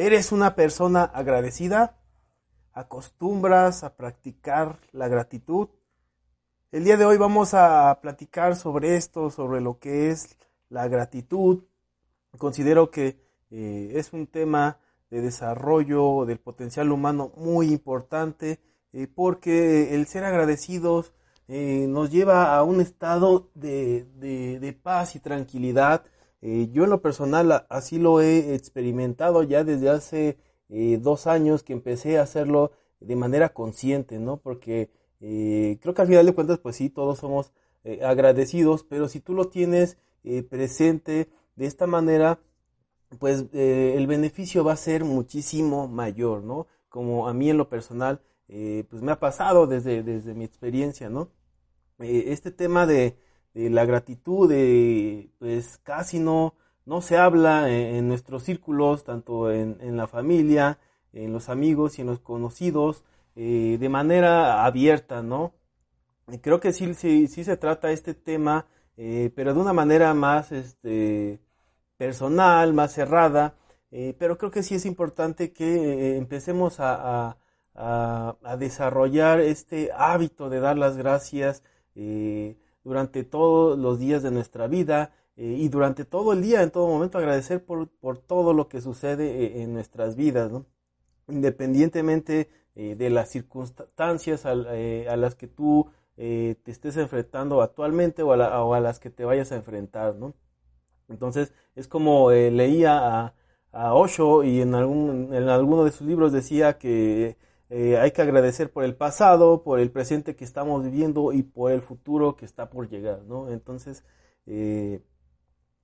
¿Eres una persona agradecida? ¿Acostumbras a practicar la gratitud? El día de hoy vamos a platicar sobre esto, sobre lo que es la gratitud. Considero que eh, es un tema de desarrollo del potencial humano muy importante eh, porque el ser agradecidos eh, nos lleva a un estado de, paz y tranquilidad. Eh, yo en lo personal así lo he experimentado ya desde hace eh, dos años que empecé a hacerlo de manera consciente, ¿no? Porque eh, creo que al final de cuentas, pues sí, todos somos agradecidos, pero si tú lo tienes presente de esta manera, pues el beneficio va a ser muchísimo mayor, ¿no? Como a mí en lo personal, pues me ha pasado desde, desde mi experiencia, ¿no? Este tema de, de la gratitud, de, pues casi no, no se habla en, nuestros círculos, tanto en, en, la familia, en los amigos y en los conocidos, eh, de manera abierta, ¿no? Creo que sí, sí, sí se trata este tema, eh, pero de una manera más, este, personal, más cerrada, eh, pero creo que sí es importante que eh, empecemos a, a, a, desarrollar este hábito de dar las gracias eh, durante todos los días de nuestra vida eh, y durante todo el día, en todo momento, agradecer por, por todo lo que sucede eh, en nuestras vidas, independientemente eh, de las circunstancias a, las que tú te estés enfrentando actualmente o a, la, las que te vayas a enfrentar, ¿no? Entonces, es como leía a, a, Osho y en, algún, en alguno de sus libros decía que eh, hay que agradecer por el pasado, por el presente que estamos viviendo y por el futuro que está por llegar, ¿no? Entonces, eh,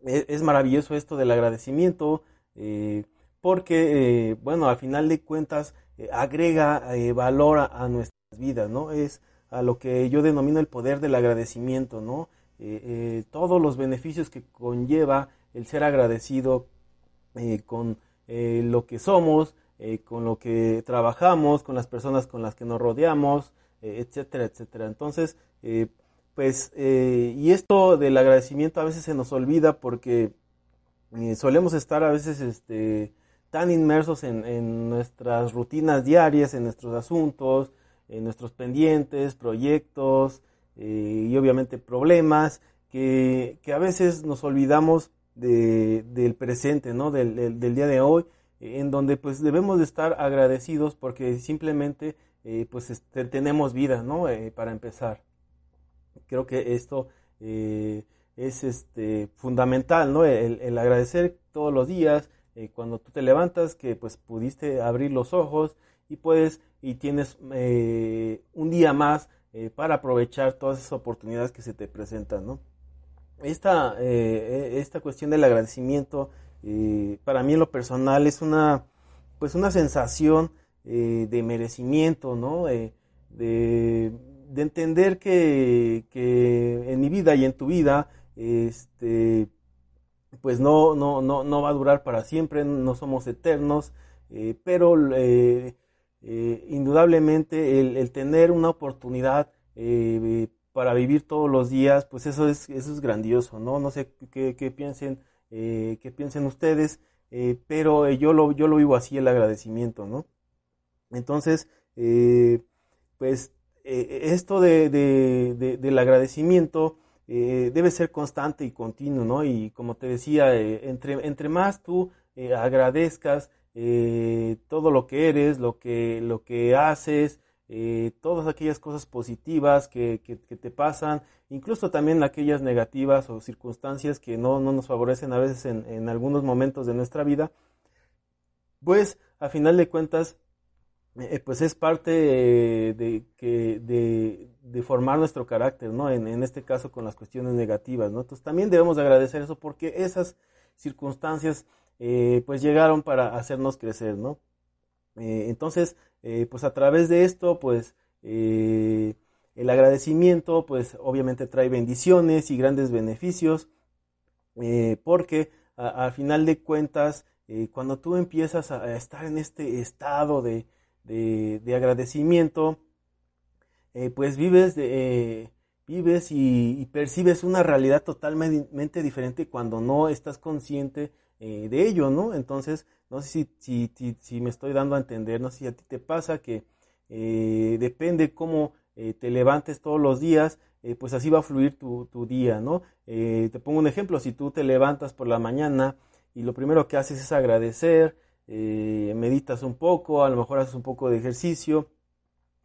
es, es, maravilloso esto del agradecimiento, eh, porque, bueno, al final de cuentas, agrega valor a, a, nuestras vidas, ¿no? Es a lo que yo denomino el poder del agradecimiento, ¿no? Eh, eh, todos los beneficios que conlleva el ser agradecido eh, con lo que somos, con lo que trabajamos, con las personas con las que nos rodeamos, etcétera, etcétera. Entonces, pues, y esto del agradecimiento a veces se nos olvida porque solemos estar a veces este, tan inmersos en, nuestras rutinas diarias, en nuestros asuntos, en nuestros pendientes, proyectos, eh, y obviamente problemas que, que, a veces nos olvidamos de, del presente, ¿no? Del, del, día de hoy, en donde pues debemos de estar agradecidos porque simplemente eh, pues este, tenemos vida, ¿no? Eh, para empezar. Creo que esto eh, es este, fundamental, ¿no? El, el, agradecer todos los días, eh, cuando tú te levantas, que pues pudiste abrir los ojos y puedes y tienes eh, un día más eh, para aprovechar todas esas oportunidades que se te presentan, ¿no? Esta, eh, esta cuestión del agradecimiento, eh, para mí en lo personal es una, pues una sensación eh, de merecimiento, ¿no? de, de, entender que, que, en mi vida y en tu vida, este, pues no, no, no, no va a durar para siempre, no somos eternos, eh, pero eh, indudablemente el, el, tener una oportunidad eh, para vivir todos los días, pues eso es, eso es grandioso, ¿no? No sé qué, qué piensen, eh, qué piensen ustedes, eh, pero yo, lo, yo lo vivo así, el agradecimiento, ¿no? Entonces, eh, pues esto de, de, de, del agradecimiento debe ser constante y continuo, ¿no? Y como te decía, entre, entre más tú agradezcas, eh, todo lo que eres, lo que, lo que haces, eh, todas aquellas cosas positivas que, te pasan, incluso también aquellas negativas o circunstancias que no, no nos favorecen a veces en, algunos momentos de nuestra vida, pues a final de cuentas, eh, pues es parte de, que, de, de, formar nuestro carácter, ¿no? En, en, este caso con las cuestiones negativas, ¿no? Entonces también debemos de agradecer eso porque esas circunstancias pues llegaron para hacernos crecer, ¿no? Entonces, pues a través de esto, pues el agradecimiento, pues obviamente trae bendiciones y grandes beneficios, porque al final de cuentas, cuando tú empiezas a, estar en este estado de, de agradecimiento, pues vives de, vives y, percibes una realidad totalmente diferente cuando no estás consciente eh, de ello, ¿no? Entonces, no sé si, si, si, me estoy dando a entender, no sé si a ti te pasa que eh, depende cómo eh, te levantes todos los días, pues así va a fluir tu, tu día, ¿no? te pongo un ejemplo, si tú te levantas por la mañana y lo primero que haces es agradecer, meditas un poco, a lo mejor haces un poco de ejercicio,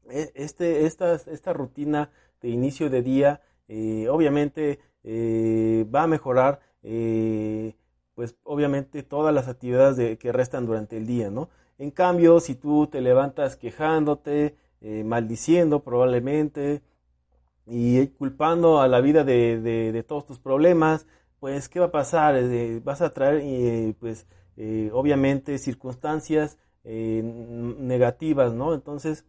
e, este, esta, esta rutina de inicio de día, obviamente va a mejorar, eh, pues obviamente todas las actividades de, que restan durante el día, ¿no? En cambio, si tú te levantas quejándote, maldiciendo probablemente y culpando a la vida de, de, todos tus problemas, pues ¿qué va a pasar? vas a traer, pues obviamente circunstancias negativas, ¿no? Entonces,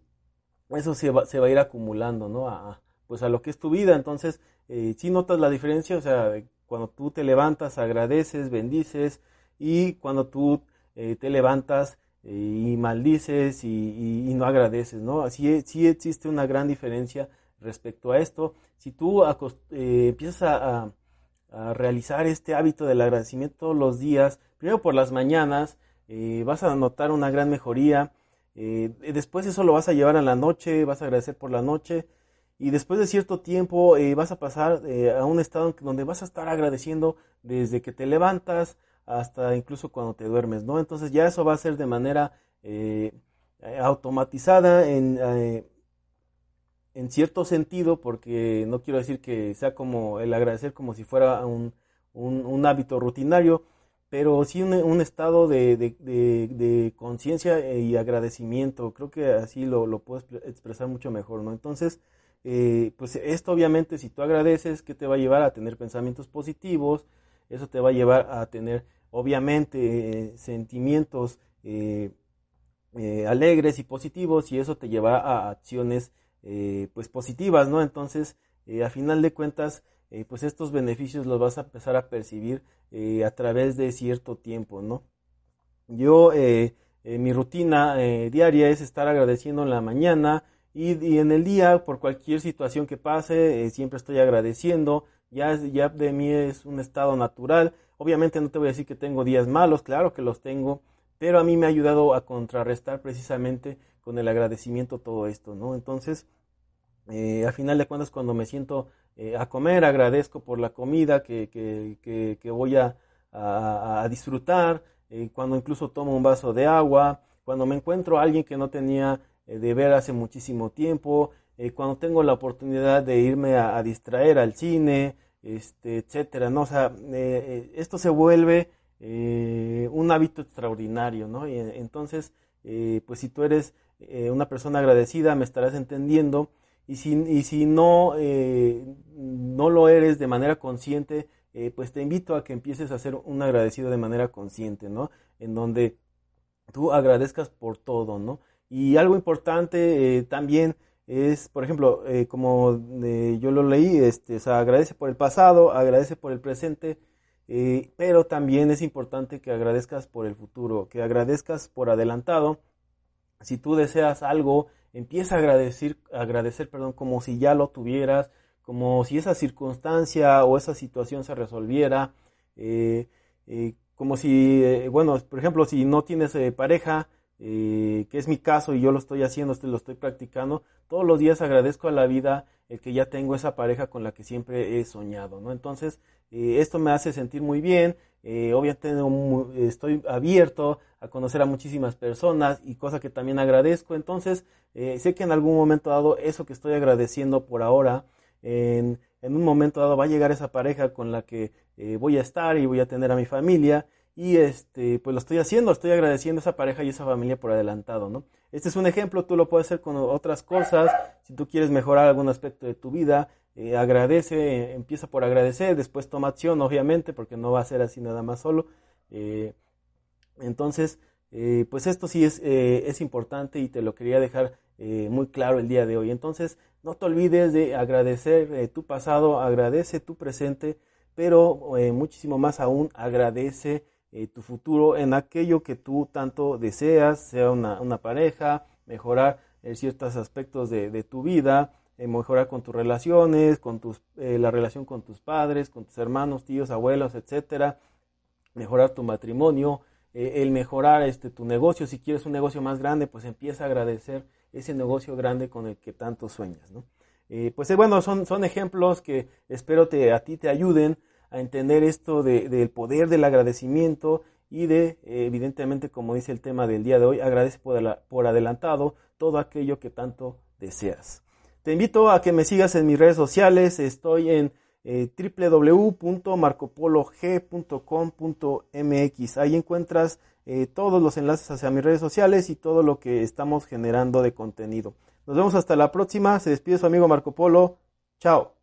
eso se va, se va a ir acumulando, ¿no? A, pues a lo que es tu vida. Entonces, eh, si notas la diferencia, o sea, cuando tú te levantas, agradeces, bendices, y cuando tú eh, te levantas eh, y maldices y, no agradeces, ¿no? Así sí existe una gran diferencia respecto a esto. Si tú empiezas a, realizar este hábito del agradecimiento todos los días, primero por las mañanas, vas a notar una gran mejoría. después eso lo vas a llevar a la noche, vas a agradecer por la noche y después de cierto tiempo eh, vas a pasar eh, a un estado donde vas a estar agradeciendo desde que te levantas hasta incluso cuando te duermes, ¿no? Entonces ya eso va a ser de manera eh, automatizada en, en cierto sentido, porque no quiero decir que sea como el agradecer como si fuera un, un, hábito rutinario, pero sí un, estado de, de, conciencia y agradecimiento. Creo que así lo, lo puedo expresar mucho mejor, ¿no? Entonces, eh, pues esto obviamente si tú agradeces, que te va a llevar a tener pensamientos positivos? Eso te va a llevar a tener obviamente sentimientos eh, eh, alegres y positivos y eso te lleva a acciones pues positivas, ¿no? Entonces, a final de cuentas, pues estos beneficios los vas a empezar a percibir a través de cierto tiempo, ¿no? Yo, mi rutina diaria es estar agradeciendo en la mañana, y, en el día, por cualquier situación que pase, eh, siempre estoy agradeciendo. Ya, ya de mí es un estado natural. Obviamente no te voy a decir que tengo días malos, claro que los tengo, pero a mí me ha ayudado a contrarrestar precisamente con el agradecimiento todo esto, ¿no? Entonces, eh, a final de cuentas, cuando me siento eh, a comer, agradezco por la comida que, que, que, voy a, a, disfrutar, cuando incluso tomo un vaso de agua, cuando me encuentro a alguien que no tenía eh, de ver hace muchísimo tiempo, eh, cuando tengo la oportunidad de irme a, distraer al cine, este, etcétera, ¿no? O sea, eh, esto se vuelve un hábito extraordinario, ¿no? Y, entonces, pues si tú eres una persona agradecida, me estarás entendiendo, y si, y si no, no lo eres de manera consciente, pues te invito a que empieces a ser un agradecido de manera consciente, ¿no? En donde tú agradezcas por todo, ¿no? Y algo importante eh, también es, por ejemplo, eh, como eh, yo lo leí, este, o agradece por el pasado, agradece por el presente, pero también es importante que agradezcas por el futuro, que agradezcas por adelantado. Si tú deseas algo, empieza a agradecer, agradecer perdón, como si ya lo tuvieras, como si esa circunstancia o esa situación se resolviera, como si, bueno, por ejemplo, si no tienes pareja, eh, que es mi caso y yo lo estoy haciendo, lo estoy practicando, todos los días agradezco a la vida el que ya tengo esa pareja con la que siempre he soñado, ¿no? Entonces, eh, esto me hace sentir muy bien, eh, obviamente estoy abierto a conocer a muchísimas personas y cosa que también agradezco, entonces, sé que en algún momento dado eso que estoy agradeciendo por ahora, en, en un momento dado va a llegar esa pareja con la que voy a estar y voy a tener a mi familia y este, pues lo estoy haciendo, estoy agradeciendo a esa pareja y a esa familia por adelantado, ¿no? Este es un ejemplo, tú lo puedes hacer con otras cosas, si tú quieres mejorar algún aspecto de tu vida, eh, agradece, empieza por agradecer, después toma acción, obviamente, porque no va a ser así nada más solo. Eh, Entonces, eh, pues esto sí es, eh, es, importante y te lo quería dejar eh, muy claro el día de hoy. Entonces, no te olvides de agradecer tu pasado, agradece tu presente, pero muchísimo más aún agradece tu futuro en aquello que tú tanto deseas, sea una, una pareja, mejorar ciertos aspectos de, de tu vida, mejorar con tus relaciones, con tus, la relación con tus padres, con tus hermanos, tíos, abuelos, etcétera, mejorar tu matrimonio, eh, el mejorar este, tu negocio. Si quieres un negocio más grande, pues empieza a agradecer ese negocio grande con el que tanto sueñas. ¿no? Eh, pues eh, bueno, son, son ejemplos que espero te, a ti te ayuden a entender esto de, del poder del agradecimiento y de, evidentemente, como dice el tema del día de hoy, agradece por, por adelantado todo aquello que tanto deseas. Te invito a que me sigas en mis redes sociales. Estoy en eh, www.marcopolog.com.mx. Ahí encuentras eh, todos los enlaces hacia mis redes sociales y todo lo que estamos generando de contenido. Nos vemos hasta la próxima. Se despide su amigo Marco Polo. Chao.